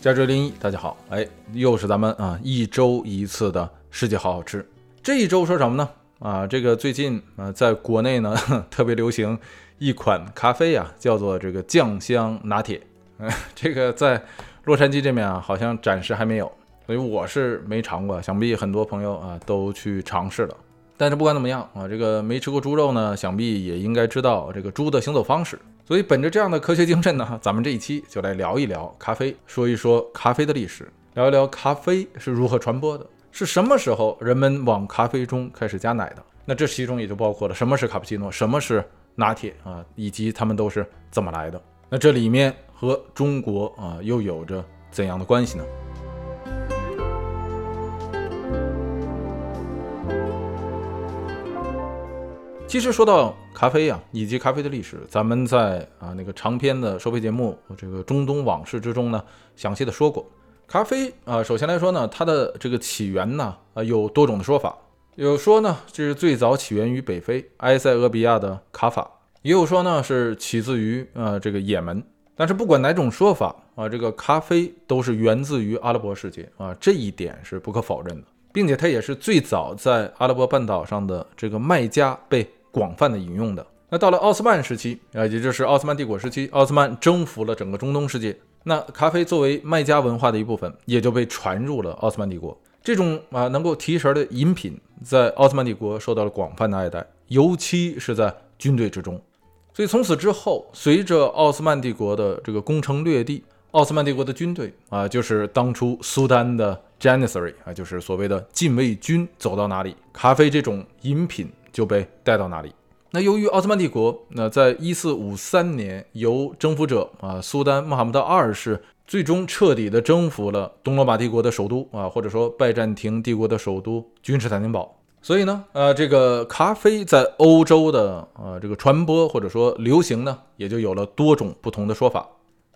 加州零一，大家好，哎，又是咱们啊一周一次的世界好好吃。这一周说什么呢？啊，这个最近啊，在国内呢 特别流行一款咖啡啊，叫做这个酱香拿铁。嗯，这个在洛杉矶这边啊，好像暂时还没有，所以我是没尝过。想必很多朋友啊都去尝试了。但是不管怎么样啊，这个没吃过猪肉呢，想必也应该知道这个猪的行走方式。所以本着这样的科学精神呢，咱们这一期就来聊一聊咖啡，说一说咖啡的历史，聊一聊咖啡是如何传播的，是什么时候人们往咖啡中开始加奶的。那这其中也就包括了什么是卡布奇诺，什么是拿铁啊，以及它们都是怎么来的。那这里面和中国啊又有着怎样的关系呢？其实说到咖啡呀，以及咖啡的历史，咱们在啊那个长篇的收费节目《这个中东往事》之中呢，详细的说过。咖啡啊，首先来说呢，它的这个起源呢，啊有多种的说法。有说呢，这是最早起源于北非埃塞俄比亚的卡法；也有说呢，是起自于呃这个也门。但是不管哪种说法啊，这个咖啡都是源自于阿拉伯世界啊，这一点是不可否认的，并且它也是最早在阿拉伯半岛上的这个麦加被。广泛的引用的，那到了奥斯曼时期啊，也就是奥斯曼帝国时期，奥斯曼征服了整个中东世界，那咖啡作为麦加文化的一部分，也就被传入了奥斯曼帝国。这种啊能够提神的饮品，在奥斯曼帝国受到了广泛的爱戴，尤其是在军队之中。所以从此之后，随着奥斯曼帝国的这个攻城略地，奥斯曼帝国的军队啊，就是当初苏丹的 Janissary 啊，就是所谓的禁卫军，走到哪里，咖啡这种饮品。就被带到哪里。那由于奥斯曼帝国，那在一四五三年由征服者啊苏丹穆罕默德二世最终彻底的征服了东罗马帝国的首都啊，或者说拜占庭帝国的首都君士坦丁堡。所以呢，呃，这个咖啡在欧洲的呃这个传播或者说流行呢，也就有了多种不同的说法。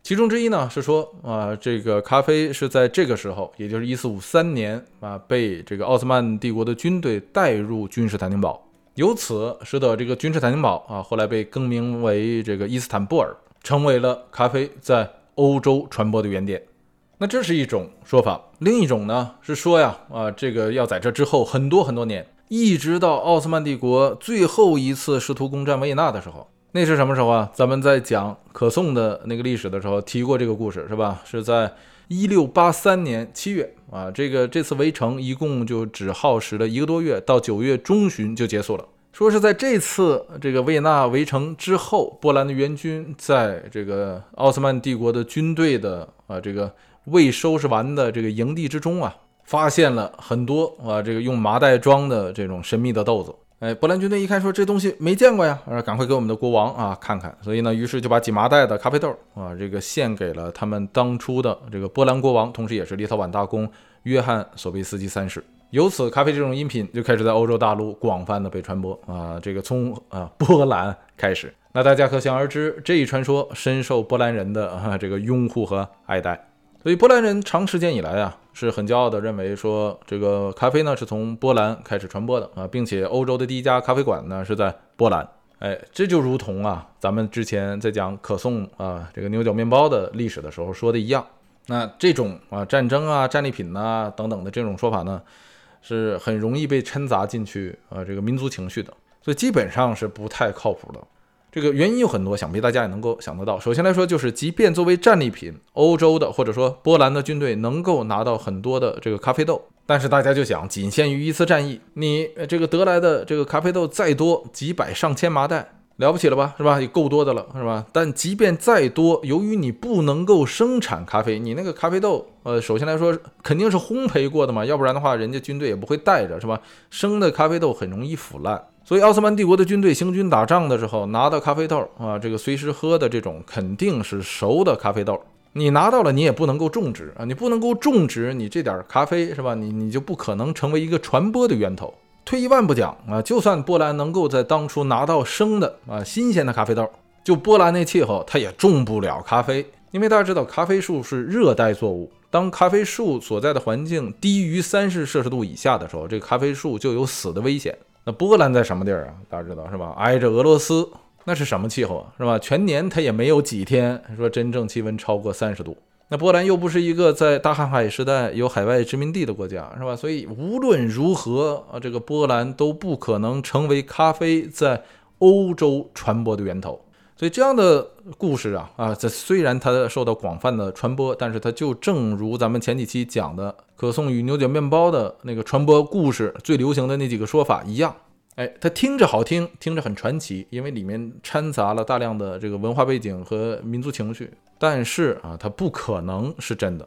其中之一呢是说啊，这个咖啡是在这个时候，也就是一四五三年啊，被这个奥斯曼帝国的军队带入君士坦丁堡。由此使得这个君士坦丁堡啊，后来被更名为这个伊斯坦布尔，成为了咖啡在欧洲传播的原点。那这是一种说法，另一种呢是说呀，啊，这个要在这之后很多很多年，一直到奥斯曼帝国最后一次试图攻占维也纳的时候，那是什么时候啊？咱们在讲可颂的那个历史的时候提过这个故事，是吧？是在。一六八三年七月啊，这个这次围城一共就只耗时了一个多月，到九月中旬就结束了。说是在这次这个维也纳围城之后，波兰的援军在这个奥斯曼帝国的军队的啊这个未收拾完的这个营地之中啊，发现了很多啊这个用麻袋装的这种神秘的豆子。哎，波兰军队一看说这东西没见过呀，啊，赶快给我们的国王啊看看。所以呢，于是就把几麻袋的咖啡豆啊，这个献给了他们当初的这个波兰国王，同时也是立陶宛大公约翰索维斯基三世。由此，咖啡这种饮品就开始在欧洲大陆广泛的被传播啊，这个从啊波兰开始。那大家可想而知，这一传说深受波兰人的啊这个拥护和爱戴。所以波兰人长时间以来啊是很骄傲的，认为说这个咖啡呢是从波兰开始传播的啊，并且欧洲的第一家咖啡馆呢是在波兰。哎，这就如同啊咱们之前在讲可颂啊这个牛角面包的历史的时候说的一样。那这种啊战争啊战利品呐等等的这种说法呢，是很容易被掺杂进去啊这个民族情绪的，所以基本上是不太靠谱的。这个原因有很多，想必大家也能够想得到。首先来说，就是即便作为战利品，欧洲的或者说波兰的军队能够拿到很多的这个咖啡豆，但是大家就想，仅限于一次战役，你这个得来的这个咖啡豆再多，几百上千麻袋，了不起了吧，是吧？也够多的了，是吧？但即便再多，由于你不能够生产咖啡，你那个咖啡豆，呃，首先来说肯定是烘焙过的嘛，要不然的话，人家军队也不会带着，是吧？生的咖啡豆很容易腐烂。所以，奥斯曼帝国的军队行军打仗的时候，拿到咖啡豆啊，这个随时喝的这种肯定是熟的咖啡豆。你拿到了，你也不能够种植啊，你不能够种植，你这点咖啡是吧？你你就不可能成为一个传播的源头。退一万步讲啊，就算波兰能够在当初拿到生的啊新鲜的咖啡豆，就波兰那气候，它也种不了咖啡，因为大家知道，咖啡树是热带作物，当咖啡树所在的环境低于三十摄氏度以下的时候，这个咖啡树就有死的危险。那波兰在什么地儿啊？大家知道是吧？挨着俄罗斯，那是什么气候啊？是吧？全年它也没有几天说真正气温超过三十度。那波兰又不是一个在大航海时代有海外殖民地的国家，是吧？所以无论如何啊，这个波兰都不可能成为咖啡在欧洲传播的源头。所以这样的故事啊啊，这虽然它受到广泛的传播，但是它就正如咱们前几期讲的可颂与牛角面包的那个传播故事最流行的那几个说法一样。哎，它听着好听，听着很传奇，因为里面掺杂了大量的这个文化背景和民族情绪。但是啊，它不可能是真的。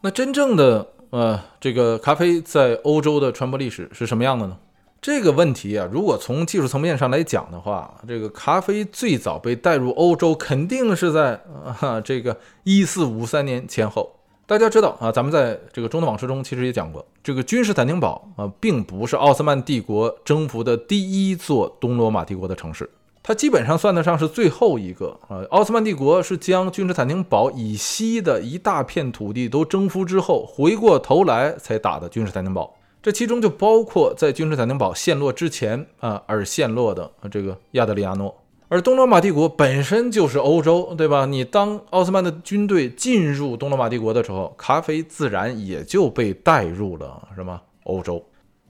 那真正的呃，这个咖啡在欧洲的传播历史是什么样的呢？这个问题啊，如果从技术层面上来讲的话，这个咖啡最早被带入欧洲，肯定是在啊 这个一四五三年前后。大家知道啊，咱们在这个中东往事中其实也讲过，这个君士坦丁堡啊，并不是奥斯曼帝国征服的第一座东罗马帝国的城市，它基本上算得上是最后一个啊。奥斯曼帝国是将君士坦丁堡以西的一大片土地都征服之后，回过头来才打的君士坦丁堡，这其中就包括在君士坦丁堡陷落之前啊而陷落的这个亚德里亚诺。而东罗马帝国本身就是欧洲，对吧？你当奥斯曼的军队进入东罗马帝国的时候，咖啡自然也就被带入了什么欧洲。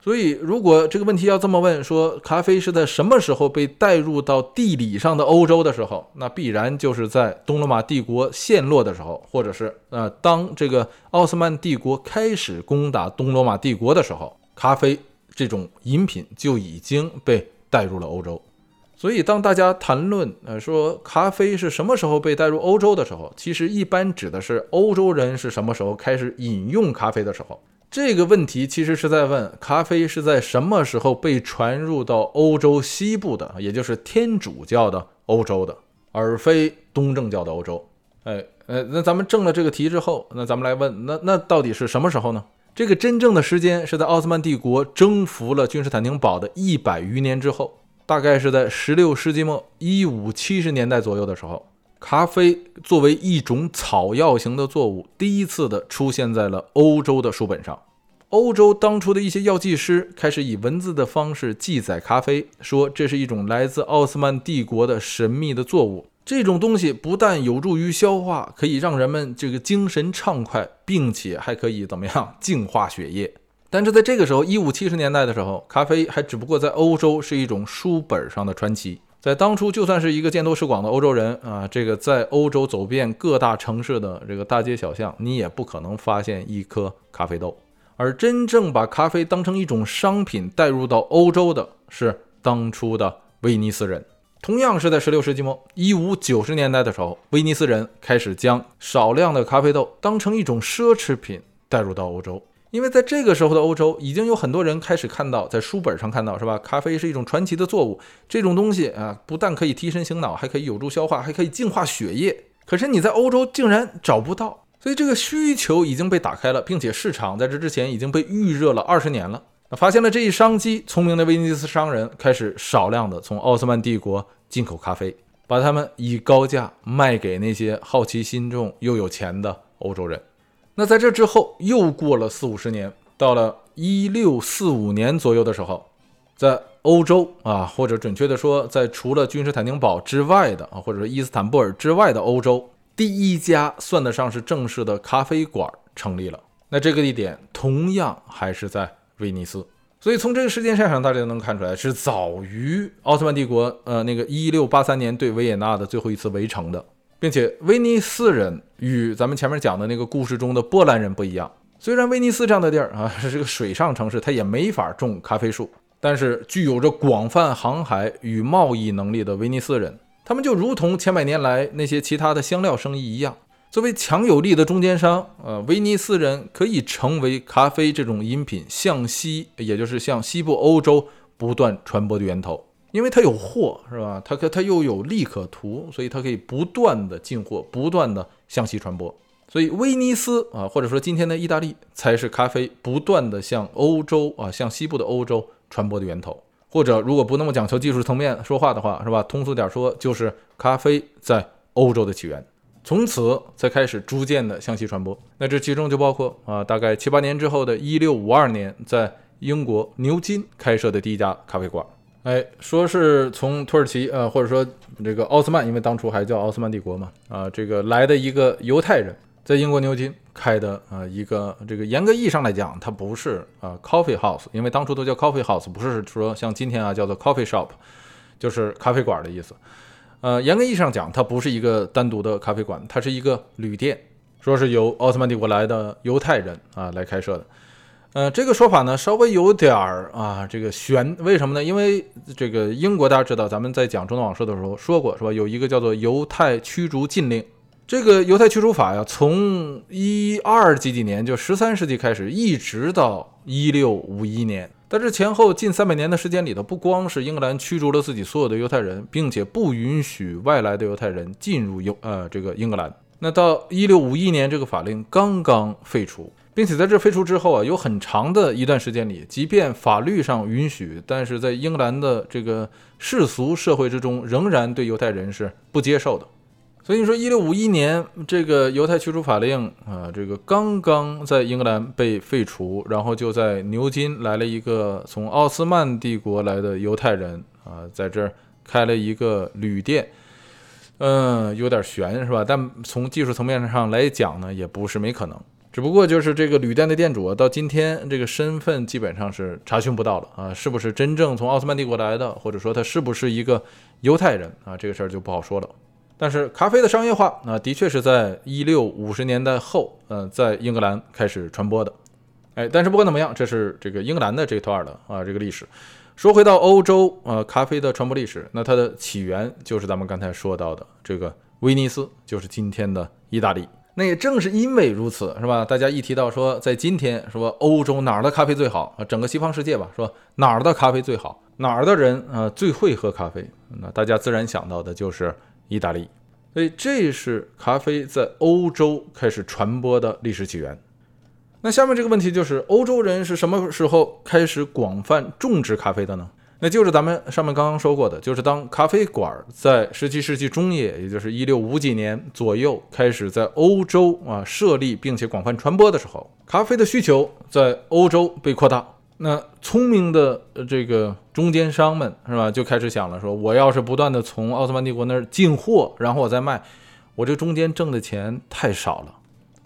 所以，如果这个问题要这么问，说咖啡是在什么时候被带入到地理上的欧洲的时候，那必然就是在东罗马帝国陷落的时候，或者是呃，当这个奥斯曼帝国开始攻打东罗马帝国的时候，咖啡这种饮品就已经被带入了欧洲。所以，当大家谈论呃说咖啡是什么时候被带入欧洲的时候，其实一般指的是欧洲人是什么时候开始饮用咖啡的时候。这个问题其实是在问咖啡是在什么时候被传入到欧洲西部的，也就是天主教的欧洲的，而非东正教的欧洲。哎，呃，那咱们正了这个题之后，那咱们来问，那那到底是什么时候呢？这个真正的时间是在奥斯曼帝国征服了君士坦丁堡的一百余年之后。大概是在十六世纪末一五七十年代左右的时候，咖啡作为一种草药型的作物，第一次的出现在了欧洲的书本上。欧洲当初的一些药剂师开始以文字的方式记载咖啡，说这是一种来自奥斯曼帝国的神秘的作物。这种东西不但有助于消化，可以让人们这个精神畅快，并且还可以怎么样净化血液。但是在这个时候，一五七十年代的时候，咖啡还只不过在欧洲是一种书本上的传奇。在当初，就算是一个见多识广的欧洲人啊，这个在欧洲走遍各大城市的这个大街小巷，你也不可能发现一颗咖啡豆。而真正把咖啡当成一种商品带入到欧洲的是当初的威尼斯人。同样是在十六世纪末，一五九十年代的时候，威尼斯人开始将少量的咖啡豆当成一种奢侈品带入到欧洲。因为在这个时候的欧洲，已经有很多人开始看到，在书本上看到，是吧？咖啡是一种传奇的作物，这种东西啊，不但可以提神醒脑，还可以有助消化，还可以净化血液。可是你在欧洲竟然找不到，所以这个需求已经被打开了，并且市场在这之前已经被预热了二十年了。那发现了这一商机，聪明的威尼斯商人开始少量的从奥斯曼帝国进口咖啡，把它们以高价卖给那些好奇心重又有钱的欧洲人。那在这之后，又过了四五十年，到了一六四五年左右的时候，在欧洲啊，或者准确的说，在除了君士坦丁堡之外的啊，或者说伊斯坦布尔之外的欧洲，第一家算得上是正式的咖啡馆成立了。那这个地点同样还是在威尼斯。所以从这个时间线上，大家能看出来，是早于奥斯曼帝国呃那个一六八三年对维也纳的最后一次围城的。并且威尼斯人与咱们前面讲的那个故事中的波兰人不一样。虽然威尼斯这样的地儿啊是个水上城市，它也没法种咖啡树，但是具有着广泛航海与贸易能力的威尼斯人，他们就如同千百年来那些其他的香料生意一样，作为强有力的中间商，呃，威尼斯人可以成为咖啡这种饮品向西，也就是向西部欧洲不断传播的源头。因为它有货，是吧？它可它又有利可图，所以它可以不断的进货，不断的向西传播。所以威尼斯啊，或者说今天的意大利，才是咖啡不断的向欧洲啊，向西部的欧洲传播的源头。或者如果不那么讲求技术层面说话的话，是吧？通俗点说，就是咖啡在欧洲的起源，从此才开始逐渐的向西传播。那这其中就包括啊，大概七八年之后的一六五二年，在英国牛津开设的第一家咖啡馆。哎，说是从土耳其，呃，或者说这个奥斯曼，因为当初还叫奥斯曼帝国嘛，啊，这个来的一个犹太人，在英国牛津开的啊一个这个严格意义上来讲，它不是啊 coffee house，因为当初都叫 coffee house，不是说像今天啊叫做 coffee shop，就是咖啡馆的意思。呃，严格意义上讲，它不是一个单独的咖啡馆，它是一个旅店，说是由奥斯曼帝国来的犹太人啊来开设的。呃，这个说法呢稍微有点儿啊这个悬，为什么呢？因为这个英国大家知道，咱们在讲中东往事的时候说过，是吧？有一个叫做犹太驱逐禁令，这个犹太驱逐法呀，从一二几几年，就十三世纪开始，一直到一六五一年。但是前后近三百年的时间里头，不光是英格兰驱逐了自己所有的犹太人，并且不允许外来的犹太人进入犹呃这个英格兰。那到一六五一年，这个法令刚刚废除，并且在这废除之后啊，有很长的一段时间里，即便法律上允许，但是在英格兰的这个世俗社会之中，仍然对犹太人是不接受的。所以你说，一六五一年这个犹太驱逐法令啊，这个刚刚在英格兰被废除，然后就在牛津来了一个从奥斯曼帝国来的犹太人啊，在这儿开了一个旅店，嗯，有点悬是吧？但从技术层面上来讲呢，也不是没可能。只不过就是这个旅店的店主啊，到今天这个身份基本上是查询不到了啊，是不是真正从奥斯曼帝国来的，或者说他是不是一个犹太人啊，这个事儿就不好说了。但是咖啡的商业化，那的确是在一六五十年代后，呃，在英格兰开始传播的。哎，但是不管怎么样，这是这个英格兰的这一段的啊这个历史。说回到欧洲，呃，咖啡的传播历史，那它的起源就是咱们刚才说到的这个威尼斯，就是今天的意大利。那也正是因为如此，是吧？大家一提到说在今天说欧洲哪儿的咖啡最好啊，整个西方世界吧，说哪儿的咖啡最好，哪儿的人啊最会喝咖啡，那大家自然想到的就是。意大利，所以这是咖啡在欧洲开始传播的历史起源。那下面这个问题就是，欧洲人是什么时候开始广泛种植咖啡的呢？那就是咱们上面刚刚说过的，就是当咖啡馆在十七世纪中叶，也就是一六五几年左右开始在欧洲啊设立并且广泛传播的时候，咖啡的需求在欧洲被扩大。那聪明的这个中间商们是吧，就开始想了，说我要是不断的从奥斯曼帝国那儿进货，然后我再卖，我这中间挣的钱太少了。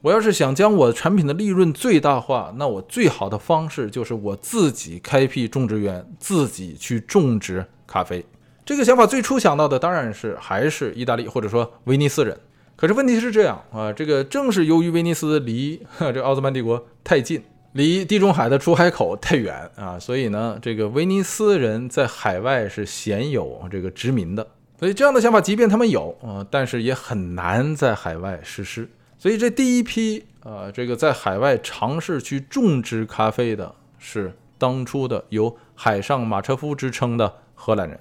我要是想将我产品的利润最大化，那我最好的方式就是我自己开辟种植园，自己去种植咖啡。这个想法最初想到的当然是还是意大利或者说威尼斯人。可是问题是这样啊，这个正是由于威尼斯离这奥斯曼帝国太近。离地中海的出海口太远啊，所以呢，这个威尼斯人在海外是鲜有这个殖民的，所以这样的想法，即便他们有啊，但是也很难在海外实施。所以这第一批啊，这个在海外尝试去种植咖啡的，是当初的有海上马车夫之称的荷兰人。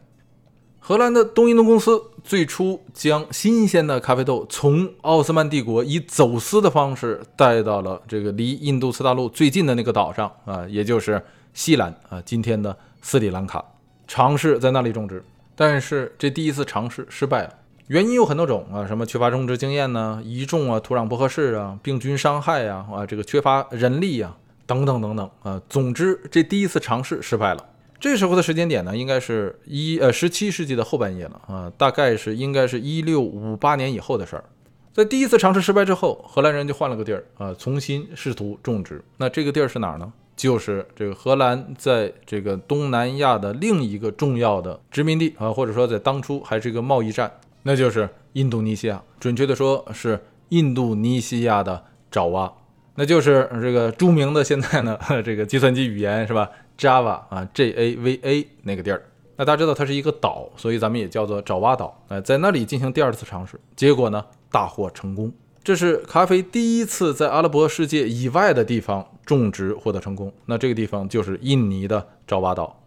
荷兰的东印度公司最初将新鲜的咖啡豆从奥斯曼帝国以走私的方式带到了这个离印度次大陆最近的那个岛上啊，也就是西兰啊，今天的斯里兰卡，尝试在那里种植。但是这第一次尝试失败了，原因有很多种啊，什么缺乏种植经验呢？移种啊，土壤不合适啊，病菌伤害呀，啊，这个缺乏人力呀，等等等等啊。总之，这第一次尝试失败了。这时候的时间点呢，应该是一呃十七世纪的后半叶了啊，大概是应该是一六五八年以后的事儿。在第一次尝试失败之后，荷兰人就换了个地儿啊，重新试图种植。那这个地儿是哪儿呢？就是这个荷兰在这个东南亚的另一个重要的殖民地啊，或者说在当初还是一个贸易站，那就是印度尼西亚。准确的说是印度尼西亚的爪哇，那就是这个著名的现在呢 这个计算机语言是吧？Java 啊，J A V A 那个地儿，那大家知道它是一个岛，所以咱们也叫做爪哇岛。哎，在那里进行第二次尝试，结果呢大获成功。这是咖啡第一次在阿拉伯世界以外的地方种植获得成功。那这个地方就是印尼的爪哇岛。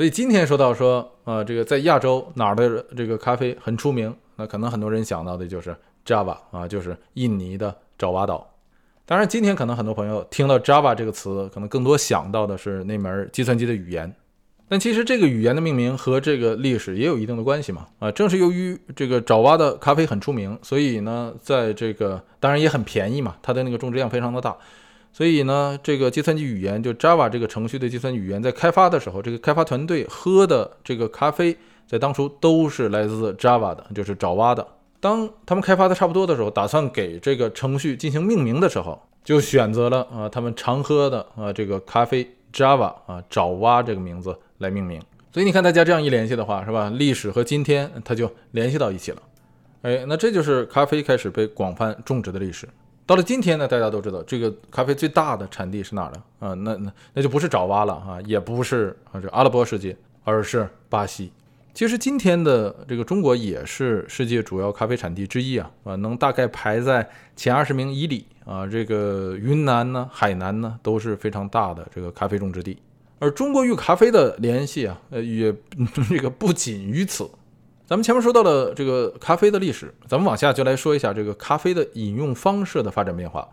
所以今天说到说，呃，这个在亚洲哪儿的这个咖啡很出名，那可能很多人想到的就是 Java 啊，就是印尼的爪哇岛。当然，今天可能很多朋友听到 Java 这个词，可能更多想到的是那门计算机的语言。但其实这个语言的命名和这个历史也有一定的关系嘛。啊，正是由于这个爪哇的咖啡很出名，所以呢，在这个当然也很便宜嘛，它的那个种植量非常的大，所以呢，这个计算机语言就 Java 这个程序的计算机语言在开发的时候，这个开发团队喝的这个咖啡，在当初都是来自 Java 的，就是爪哇的。当他们开发的差不多的时候，打算给这个程序进行命名的时候，就选择了啊他们常喝的啊这个咖啡 Java 啊爪哇这个名字来命名。所以你看大家这样一联系的话，是吧？历史和今天它就联系到一起了。哎，那这就是咖啡开始被广泛种植的历史。到了今天呢，大家都知道这个咖啡最大的产地是哪儿的啊？那那那就不是爪哇了啊，也不是啊这阿拉伯世界，而是巴西。其实今天的这个中国也是世界主要咖啡产地之一啊啊，能大概排在前二十名以里啊。这个云南呢、海南呢都是非常大的这个咖啡种植地。而中国与咖啡的联系啊，呃，也 这个不仅于此。咱们前面说到了这个咖啡的历史，咱们往下就来说一下这个咖啡的饮用方式的发展变化。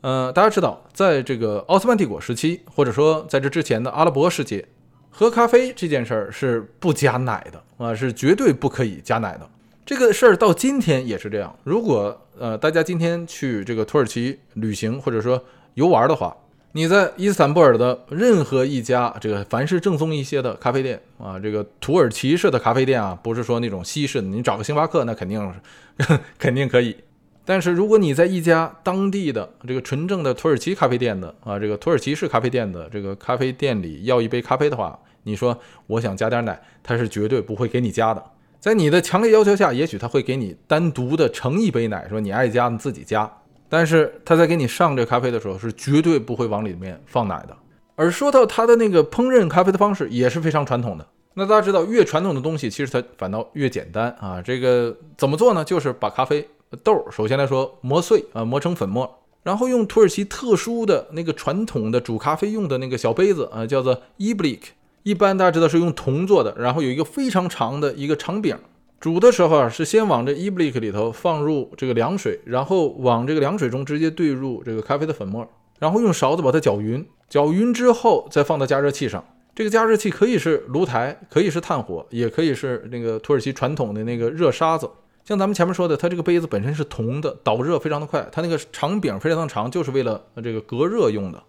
呃，大家知道，在这个奥斯曼帝国时期，或者说在这之前的阿拉伯世界。喝咖啡这件事儿是不加奶的啊，是绝对不可以加奶的。这个事儿到今天也是这样。如果呃大家今天去这个土耳其旅行或者说游玩的话，你在伊斯坦布尔的任何一家这个凡是正宗一些的咖啡店啊，这个土耳其式的咖啡店啊，不是说那种西式的，你找个星巴克那肯定是 肯定可以。但是如果你在一家当地的这个纯正的土耳其咖啡店的啊，这个土耳其式咖啡店的这个咖啡店里要一杯咖啡的话，你说我想加点奶，他是绝对不会给你加的。在你的强烈要求下，也许他会给你单独的盛一杯奶，说你爱加你自己加。但是他在给你上这咖啡的时候，是绝对不会往里面放奶的。而说到他的那个烹饪咖啡的方式，也是非常传统的。那大家知道，越传统的东西，其实它反倒越简单啊。这个怎么做呢？就是把咖啡。豆首先来说磨碎啊，磨成粉末，然后用土耳其特殊的那个传统的煮咖啡用的那个小杯子啊，叫做 iblik，一般大家知道是用铜做的，然后有一个非常长的一个长柄。煮的时候啊，是先往这 iblik 里头放入这个凉水，然后往这个凉水中直接兑入这个咖啡的粉末，然后用勺子把它搅匀，搅匀之后再放到加热器上。这个加热器可以是炉台，可以是炭火，也可以是那个土耳其传统的那个热沙子。像咱们前面说的，它这个杯子本身是铜的，导热非常的快，它那个长柄非常的长，就是为了这个隔热用的，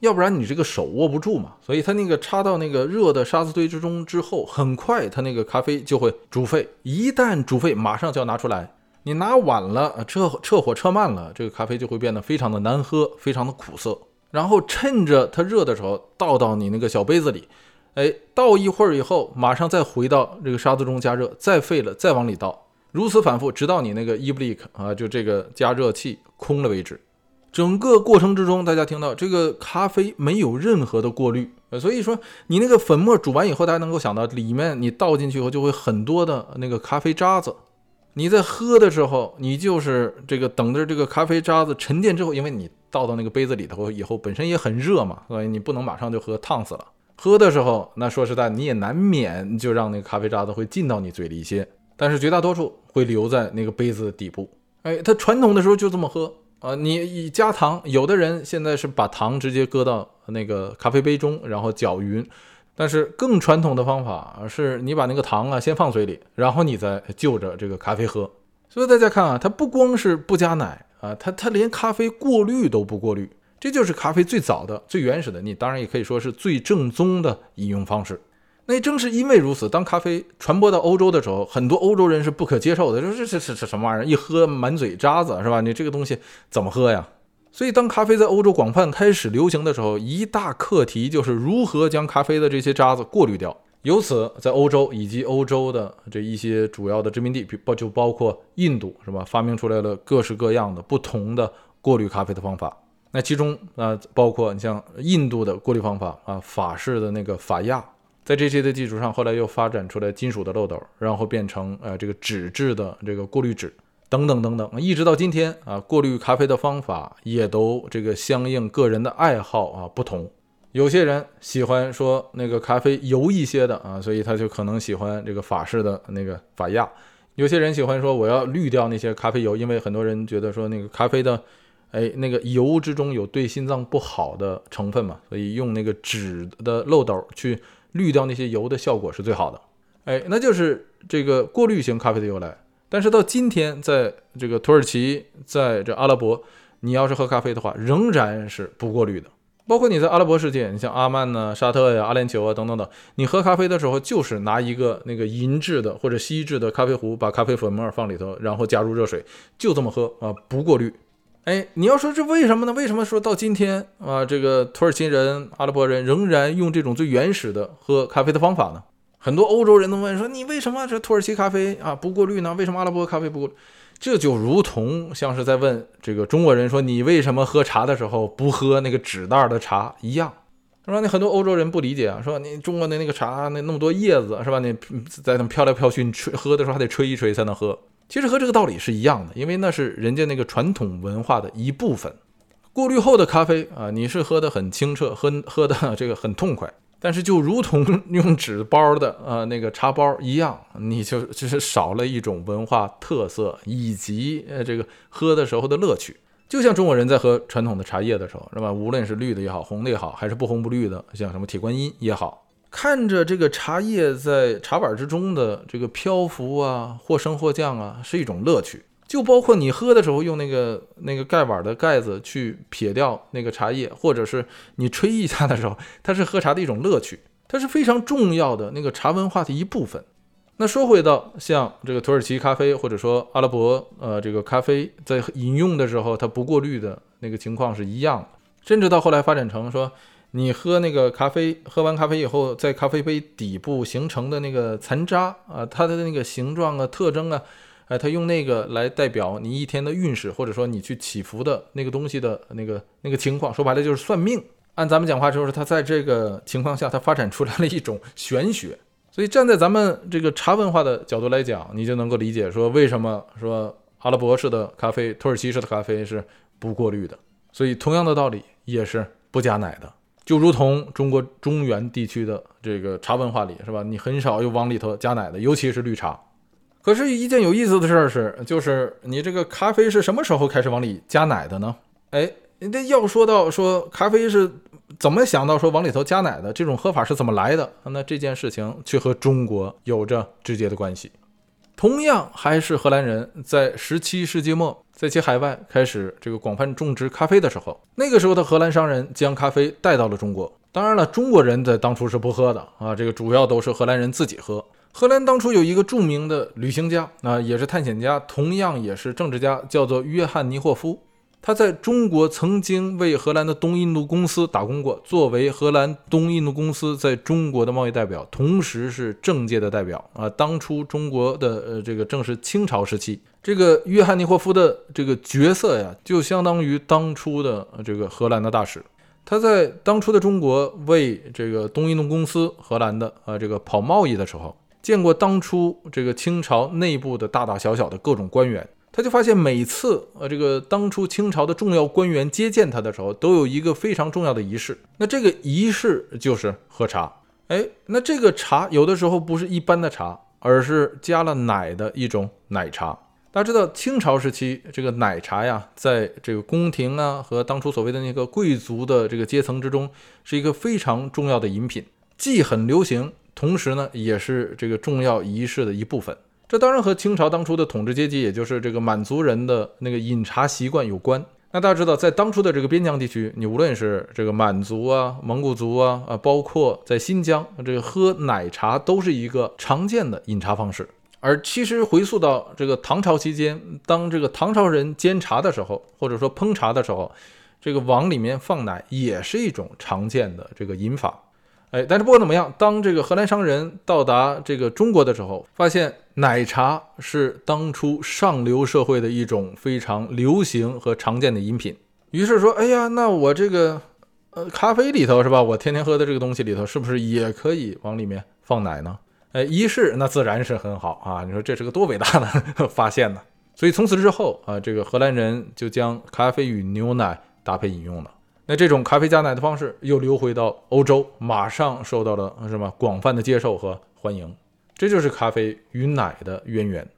要不然你这个手握不住嘛。所以它那个插到那个热的沙子堆之中之后，很快它那个咖啡就会煮沸，一旦煮沸，马上就要拿出来。你拿晚了，撤撤火撤慢了，这个咖啡就会变得非常的难喝，非常的苦涩。然后趁着它热的时候，倒到你那个小杯子里，哎，倒一会儿以后，马上再回到这个沙子中加热，再沸了再往里倒。如此反复，直到你那个 EBLIK 啊，就这个加热器空了为止。整个过程之中，大家听到这个咖啡没有任何的过滤，所以说你那个粉末煮完以后，大家能够想到里面你倒进去以后就会很多的那个咖啡渣子。你在喝的时候，你就是这个等着这个咖啡渣子沉淀之后，因为你倒到那个杯子里头以后，本身也很热嘛，所以你不能马上就喝，烫死了。喝的时候，那说实在，你也难免就让那个咖啡渣子会进到你嘴里一些。但是绝大多数会留在那个杯子的底部。哎，它传统的时候就这么喝啊。你以加糖，有的人现在是把糖直接搁到那个咖啡杯中，然后搅匀。但是更传统的方法是你把那个糖啊先放嘴里，然后你再就着这个咖啡喝。所以大家看啊，它不光是不加奶啊，它它连咖啡过滤都不过滤。这就是咖啡最早的、最原始的，你当然也可以说是最正宗的饮用方式。那正是因为如此，当咖啡传播到欧洲的时候，很多欧洲人是不可接受的，说这这这这什么玩意儿？一喝满嘴渣子是吧？你这个东西怎么喝呀？所以当咖啡在欧洲广泛开始流行的时候，一大课题就是如何将咖啡的这些渣子过滤掉。由此，在欧洲以及欧洲的这一些主要的殖民地，包就包括印度是吧？发明出来了各式各样的不同的过滤咖啡的方法。那其中啊，包括你像印度的过滤方法啊，法式的那个法亚。在这些的基础上，后来又发展出来金属的漏斗，然后变成呃这个纸质的这个过滤纸等等等等，一直到今天啊，过滤咖啡的方法也都这个相应个人的爱好啊不同。有些人喜欢说那个咖啡油一些的啊，所以他就可能喜欢这个法式的那个法压。有些人喜欢说我要滤掉那些咖啡油，因为很多人觉得说那个咖啡的哎那个油之中有对心脏不好的成分嘛，所以用那个纸的漏斗去。滤掉那些油的效果是最好的，哎，那就是这个过滤型咖啡的由来。但是到今天，在这个土耳其，在这阿拉伯，你要是喝咖啡的话，仍然是不过滤的。包括你在阿拉伯世界，你像阿曼呢、沙特呀、阿联酋啊等等等，你喝咖啡的时候就是拿一个那个银制的或者锡制的咖啡壶，把咖啡粉末放里头，然后加入热水，就这么喝啊，不过滤。哎，你要说这为什么呢？为什么说到今天啊，这个土耳其人、阿拉伯人仍然用这种最原始的喝咖啡的方法呢？很多欧洲人都问说，你为什么这土耳其咖啡啊不过滤呢？为什么阿拉伯咖啡不过？这就如同像是在问这个中国人说你为什么喝茶的时候不喝那个纸袋的茶一样，他说？那很多欧洲人不理解啊，说你中国的那个茶那那么多叶子是吧？你在那飘来飘去，你吹喝的时候还得吹一吹才能喝。其实和这个道理是一样的，因为那是人家那个传统文化的一部分。过滤后的咖啡啊，你是喝的很清澈，喝喝的这个很痛快。但是就如同用纸包的呃那个茶包一样，你就就是少了一种文化特色以及呃这个喝的时候的乐趣。就像中国人在喝传统的茶叶的时候，是吧？无论是绿的也好，红的也好，还是不红不绿的，像什么铁观音也好，看着这个茶叶在茶碗之中的这个漂浮啊，或升或降啊，是一种乐趣。就包括你喝的时候用那个那个盖碗的盖子去撇掉那个茶叶，或者是你吹一下的时候，它是喝茶的一种乐趣，它是非常重要的那个茶文化的一部分。那说回到像这个土耳其咖啡，或者说阿拉伯呃这个咖啡，在饮用的时候它不过滤的那个情况是一样的，甚至到后来发展成说，你喝那个咖啡，喝完咖啡以后，在咖啡杯底部形成的那个残渣啊，它的那个形状啊、特征啊。哎，他用那个来代表你一天的运势，或者说你去祈福的那个东西的那个那个情况，说白了就是算命。按咱们讲话就是，他在这个情况下，他发展出来了一种玄学。所以站在咱们这个茶文化的角度来讲，你就能够理解说，为什么说阿拉伯式的咖啡、土耳其式的咖啡是不过滤的。所以同样的道理也是不加奶的，就如同中国中原地区的这个茶文化里，是吧？你很少有往里头加奶的，尤其是绿茶。可是，一件有意思的事儿是，就是你这个咖啡是什么时候开始往里加奶的呢？哎，这要说到说咖啡是怎么想到说往里头加奶的，这种喝法是怎么来的？那这件事情却和中国有着直接的关系。同样，还是荷兰人在十七世纪末，在其海外开始这个广泛种植咖啡的时候，那个时候的荷兰商人将咖啡带到了中国。当然了，中国人在当初是不喝的啊，这个主要都是荷兰人自己喝。荷兰当初有一个著名的旅行家啊，也是探险家，同样也是政治家，叫做约翰尼霍夫。他在中国曾经为荷兰的东印度公司打工过，作为荷兰东印度公司在中国的贸易代表，同时是政界的代表啊。当初中国的呃这个正是清朝时期，这个约翰尼霍夫的这个角色呀，就相当于当初的这个荷兰的大使。他在当初的中国为这个东印度公司荷兰的啊这个跑贸易的时候。见过当初这个清朝内部的大大小小的各种官员，他就发现每次呃这个当初清朝的重要官员接见他的时候，都有一个非常重要的仪式。那这个仪式就是喝茶。哎，那这个茶有的时候不是一般的茶，而是加了奶的一种奶茶。大家知道清朝时期这个奶茶呀，在这个宫廷啊和当初所谓的那个贵族的这个阶层之中，是一个非常重要的饮品，既很流行。同时呢，也是这个重要仪式的一部分。这当然和清朝当初的统治阶级，也就是这个满族人的那个饮茶习惯有关。那大家知道，在当初的这个边疆地区，你无论是这个满族啊、蒙古族啊，啊，包括在新疆，这个喝奶茶都是一个常见的饮茶方式。而其实回溯到这个唐朝期间，当这个唐朝人煎茶的时候，或者说烹茶的时候，这个往里面放奶也是一种常见的这个饮法。哎，但是不管怎么样，当这个荷兰商人到达这个中国的时候，发现奶茶是当初上流社会的一种非常流行和常见的饮品。于是说，哎呀，那我这个呃咖啡里头是吧？我天天喝的这个东西里头，是不是也可以往里面放奶呢？哎，一试那自然是很好啊！你说这是个多伟大的发现呢？所以从此之后啊，这个荷兰人就将咖啡与牛奶搭配饮用了。那这种咖啡加奶的方式又流回到欧洲，马上受到了什么广泛的接受和欢迎，这就是咖啡与奶的渊源。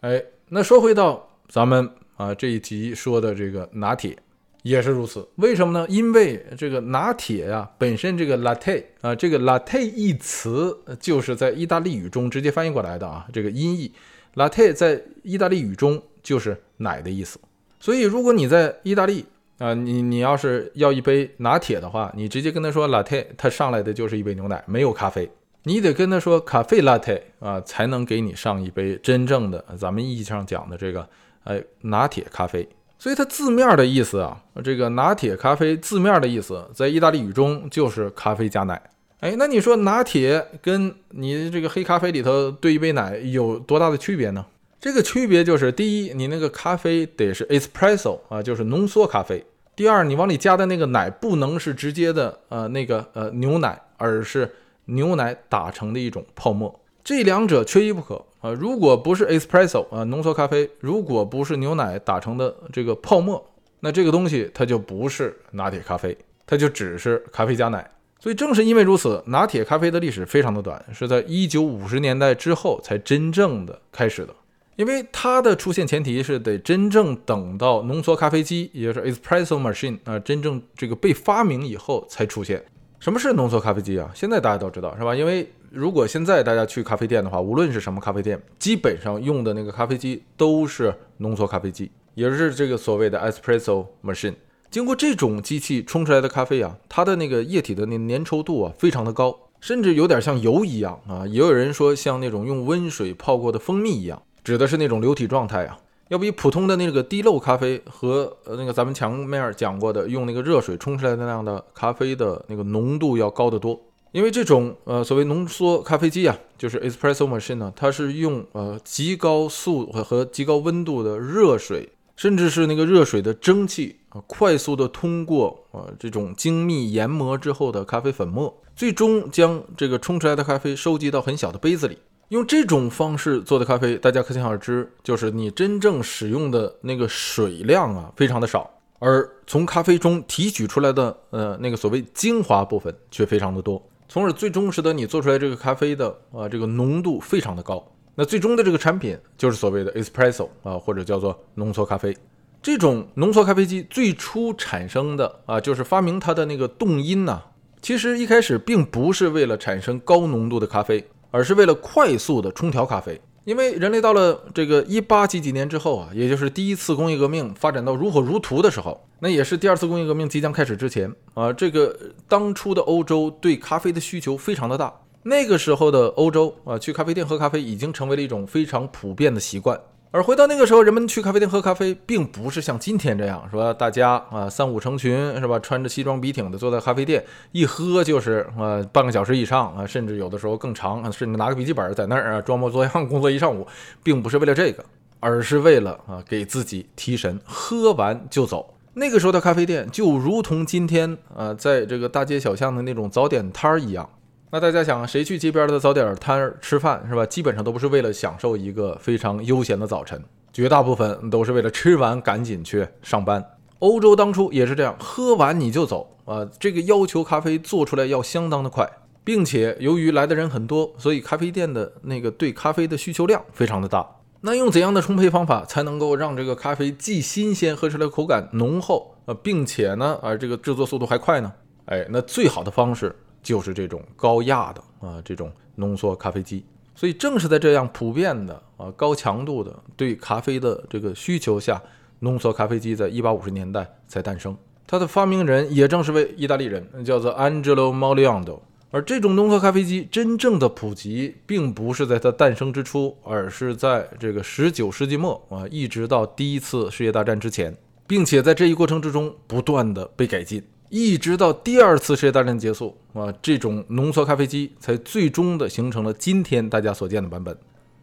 哎，那说回到咱们啊这一集说的这个拿铁也是如此，为什么呢？因为这个拿铁呀本身这个 latte 啊这个 latte 一词就是在意大利语中直接翻译过来的啊，这个音译 latte 在意大利语中就是奶的意思，所以如果你在意大利。啊，你你要是要一杯拿铁的话，你直接跟他说 latte，他上来的就是一杯牛奶，没有咖啡。你得跟他说 cafe latte 啊，才能给你上一杯真正的咱们意义上讲的这个呃拿铁咖啡。所以它字面的意思啊，这个拿铁咖啡字面的意思，在意大利语中就是咖啡加奶。哎，那你说拿铁跟你这个黑咖啡里头兑一杯奶有多大的区别呢？这个区别就是，第一，你那个咖啡得是 espresso 啊，就是浓缩咖啡；第二，你往里加的那个奶不能是直接的呃那个呃牛奶，而是牛奶打成的一种泡沫。这两者缺一不可啊！如果不是 espresso 啊浓缩咖啡，如果不是牛奶打成的这个泡沫，那这个东西它就不是拿铁咖啡，它就只是咖啡加奶。所以正是因为如此，拿铁咖啡的历史非常的短，是在一九五十年代之后才真正的开始的。因为它的出现前提是得真正等到浓缩咖啡机，也就是 espresso machine 啊，真正这个被发明以后才出现。什么是浓缩咖啡机啊？现在大家都知道是吧？因为如果现在大家去咖啡店的话，无论是什么咖啡店，基本上用的那个咖啡机都是浓缩咖啡机，也是这个所谓的 espresso machine。经过这种机器冲出来的咖啡啊，它的那个液体的那粘稠度啊非常的高，甚至有点像油一样啊。也有人说像那种用温水泡过的蜂蜜一样。指的是那种流体状态啊，要比普通的那个滴漏咖啡和呃那个咱们前面讲过的用那个热水冲出来的那样的咖啡的那个浓度要高得多。因为这种呃所谓浓缩咖啡机啊，就是 espresso machine 呢，它是用呃极高速和极高温度的热水，甚至是那个热水的蒸汽啊，快速的通过啊这种精密研磨之后的咖啡粉末，最终将这个冲出来的咖啡收集到很小的杯子里。用这种方式做的咖啡，大家可想而知，就是你真正使用的那个水量啊，非常的少，而从咖啡中提取出来的呃那个所谓精华部分却非常的多，从而最终使得你做出来这个咖啡的啊这个浓度非常的高。那最终的这个产品就是所谓的 espresso 啊，或者叫做浓缩咖啡。这种浓缩咖啡机最初产生的啊，就是发明它的那个动因呢，其实一开始并不是为了产生高浓度的咖啡。而是为了快速的冲调咖啡，因为人类到了这个一八几几年之后啊，也就是第一次工业革命发展到如火如荼的时候，那也是第二次工业革命即将开始之前啊。这个当初的欧洲对咖啡的需求非常的大，那个时候的欧洲啊，去咖啡店喝咖啡已经成为了一种非常普遍的习惯。而回到那个时候，人们去咖啡店喝咖啡，并不是像今天这样说，大家啊三五成群是吧，穿着西装笔挺的坐在咖啡店，一喝就是啊半个小时以上啊，甚至有的时候更长，甚至拿个笔记本在那儿啊装模作样工作一上午，并不是为了这个，而是为了啊给自己提神，喝完就走。那个时候的咖啡店就如同今天啊在这个大街小巷的那种早点摊儿一样。那大家想，谁去街边的早点摊儿吃饭是吧？基本上都不是为了享受一个非常悠闲的早晨，绝大部分都是为了吃完赶紧去上班。欧洲当初也是这样，喝完你就走啊，这个要求咖啡做出来要相当的快，并且由于来的人很多，所以咖啡店的那个对咖啡的需求量非常的大。那用怎样的冲配方法才能够让这个咖啡既新鲜，喝出来口感浓厚啊，并且呢啊这个制作速度还快呢？哎，那最好的方式。就是这种高压的啊，这种浓缩咖啡机。所以正是在这样普遍的啊高强度的对咖啡的这个需求下，浓缩咖啡机在一八五十年代才诞生。它的发明人也正是位意大利人，叫做 Angelo Moliando。而这种浓缩咖啡机真正的普及，并不是在它诞生之初，而是在这个十九世纪末啊，一直到第一次世界大战之前，并且在这一过程之中不断的被改进。一直到第二次世界大战结束啊，这种浓缩咖啡机才最终的形成了今天大家所见的版本。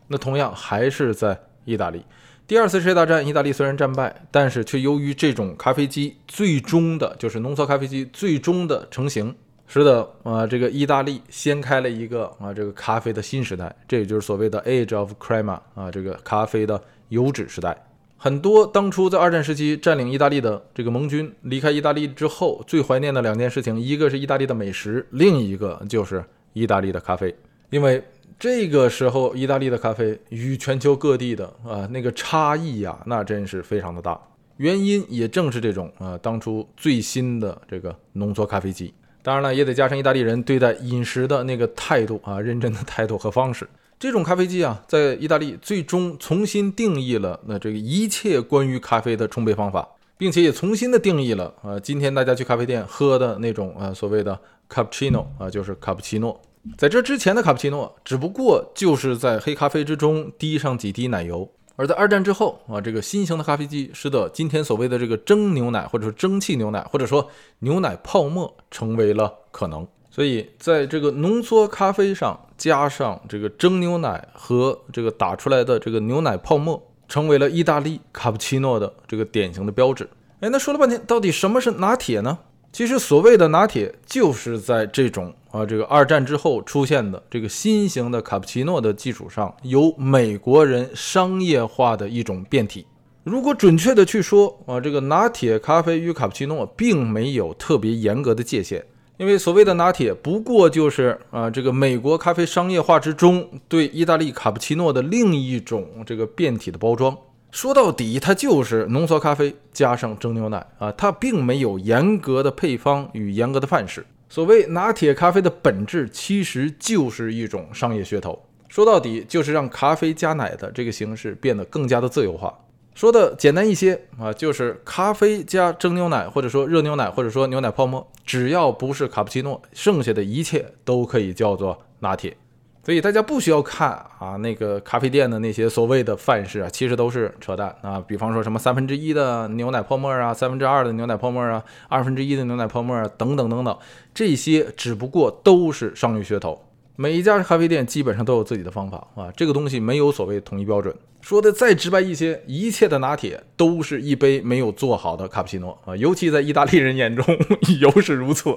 那同样还是在意大利，第二次世界大战，意大利虽然战败，但是却由于这种咖啡机最终的，就是浓缩咖啡机最终的成型，使得啊这个意大利掀开了一个啊这个咖啡的新时代，这也就是所谓的 Age of Crema 啊这个咖啡的油脂时代。很多当初在二战时期占领意大利的这个盟军离开意大利之后，最怀念的两件事情，一个是意大利的美食，另一个就是意大利的咖啡。因为这个时候，意大利的咖啡与全球各地的啊那个差异呀，那真是非常的大。原因也正是这种啊，当初最新的这个浓缩咖啡机。当然了，也得加上意大利人对待饮食的那个态度啊，认真的态度和方式。这种咖啡机啊，在意大利最终重新定义了那这个一切关于咖啡的冲配方法。并且也重新的定义了啊，今天大家去咖啡店喝的那种啊所谓的 cappuccino 啊，就是卡布奇诺。在这之前的卡布奇诺，只不过就是在黑咖啡之中滴上几滴奶油。而在二战之后啊，这个新型的咖啡机使得今天所谓的这个蒸牛奶，或者说蒸汽牛奶，或者说牛奶泡沫成为了可能。所以在这个浓缩咖啡上加上这个蒸牛奶和这个打出来的这个牛奶泡沫，成为了意大利卡布奇诺的这个典型的标志。哎，那说了半天，到底什么是拿铁呢？其实所谓的拿铁，就是在这种啊，这个二战之后出现的这个新型的卡布奇诺的基础上，由美国人商业化的一种变体。如果准确的去说啊，这个拿铁咖啡与卡布奇诺并没有特别严格的界限，因为所谓的拿铁不过就是啊，这个美国咖啡商业化之中对意大利卡布奇诺的另一种这个变体的包装。说到底，它就是浓缩咖啡加上蒸牛奶啊，它并没有严格的配方与严格的范式。所谓拿铁咖啡的本质，其实就是一种商业噱头。说到底，就是让咖啡加奶的这个形式变得更加的自由化。说的简单一些啊，就是咖啡加蒸牛奶，或者说热牛奶，或者说牛奶泡沫，只要不是卡布奇诺，剩下的一切都可以叫做拿铁。所以大家不需要看啊，那个咖啡店的那些所谓的范式啊，其实都是扯淡啊。比方说什么三分之一的牛奶泡沫啊，三分之二的牛奶泡沫啊，二分之一的牛奶泡沫啊，等等等等，这些只不过都是商业噱头。每一家咖啡店基本上都有自己的方法啊，这个东西没有所谓统一标准。说的再直白一些，一切的拿铁都是一杯没有做好的卡布奇诺啊，尤其在意大利人眼中 尤是如此。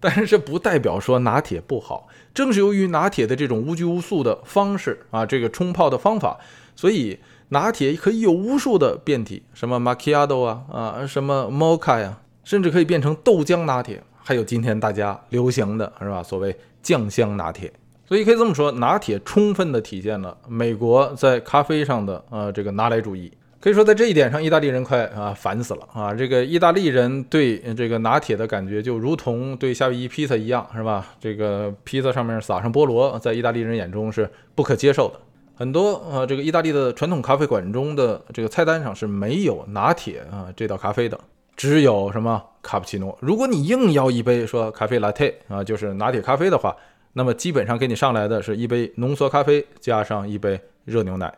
但是这不代表说拿铁不好，正是由于拿铁的这种无拘无束的方式啊，这个冲泡的方法，所以拿铁可以有无数的变体，什么 macchiato 啊啊，什么 mocha 呀，甚至可以变成豆浆拿铁，还有今天大家流行的是吧，所谓酱香拿铁。所以可以这么说，拿铁充分的体现了美国在咖啡上的呃这个拿来主义。可以说，在这一点上，意大利人快啊烦死了啊！这个意大利人对这个拿铁的感觉，就如同对夏威夷披萨一样，是吧？这个披萨上面撒上菠萝，在意大利人眼中是不可接受的。很多呃，这个意大利的传统咖啡馆中的这个菜单上是没有拿铁啊这道咖啡的，只有什么卡布奇诺。如果你硬要一杯说咖啡 latte 啊，就是拿铁咖啡的话，那么基本上给你上来的是一杯浓缩咖啡加上一杯热牛奶。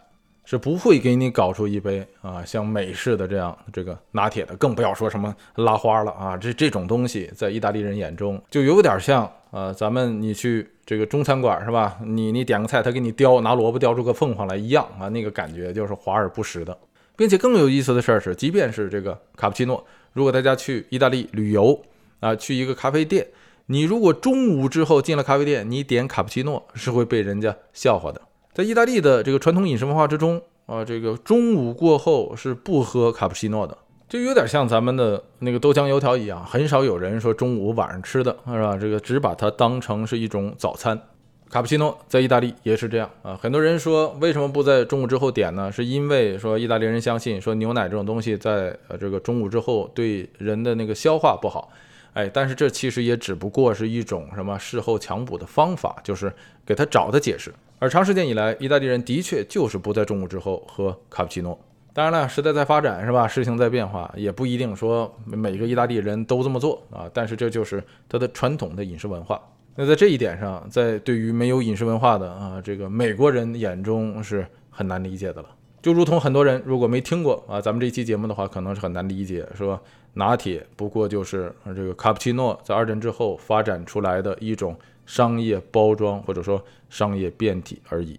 是不会给你搞出一杯啊像美式的这样这个拿铁的，更不要说什么拉花了啊！这这种东西在意大利人眼中就有点像呃，咱们你去这个中餐馆是吧？你你点个菜，他给你雕拿萝卜雕出个凤凰来一样啊，那个感觉就是华而不实的。并且更有意思的事儿是，即便是这个卡布奇诺，如果大家去意大利旅游啊，去一个咖啡店，你如果中午之后进了咖啡店，你点卡布奇诺是会被人家笑话的。在意大利的这个传统饮食文化之中啊，这个中午过后是不喝卡布奇诺的，就有点像咱们的那个豆浆油条一样，很少有人说中午晚上吃的是吧？这个只把它当成是一种早餐。卡布奇诺在意大利也是这样啊。很多人说为什么不在中午之后点呢？是因为说意大利人相信说牛奶这种东西在呃这个中午之后对人的那个消化不好。哎，但是这其实也只不过是一种什么事后强补的方法，就是给他找的解释。而长时间以来，意大利人的确就是不在中午之后喝卡布奇诺。当然了，时代在发展，是吧？事情在变化，也不一定说每个意大利人都这么做啊。但是这就是他的传统的饮食文化。那在这一点上，在对于没有饮食文化的啊这个美国人眼中是很难理解的了。就如同很多人如果没听过啊咱们这期节目的话，可能是很难理解，说拿铁不过就是这个卡布奇诺在二战之后发展出来的一种。商业包装或者说商业变体而已，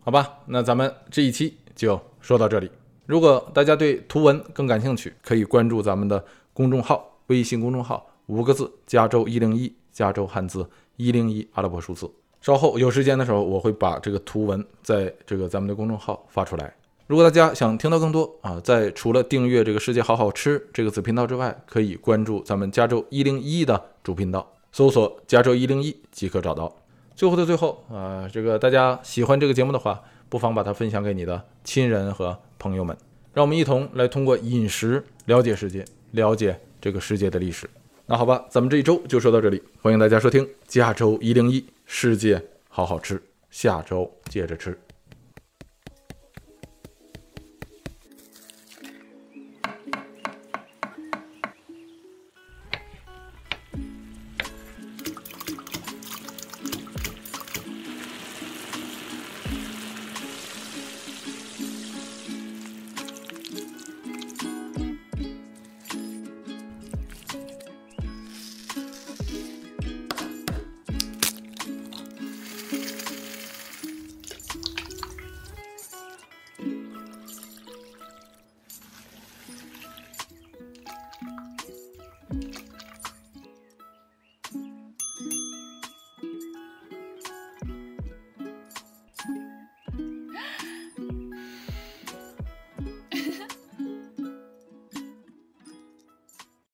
好吧，那咱们这一期就说到这里。如果大家对图文更感兴趣，可以关注咱们的公众号，微信公众号五个字：加州一零一，加州汉字一零一阿拉伯数字。稍后有时间的时候，我会把这个图文在这个咱们的公众号发出来。如果大家想听到更多啊，在除了订阅这个世界好好吃这个子频道之外，可以关注咱们加州一零一的主频道。搜索加州一零一即可找到。最后的最后啊，这个大家喜欢这个节目的话，不妨把它分享给你的亲人和朋友们，让我们一同来通过饮食了解世界，了解这个世界的历史。那好吧，咱们这一周就说到这里，欢迎大家收听加州一零一世界好好吃，下周接着吃。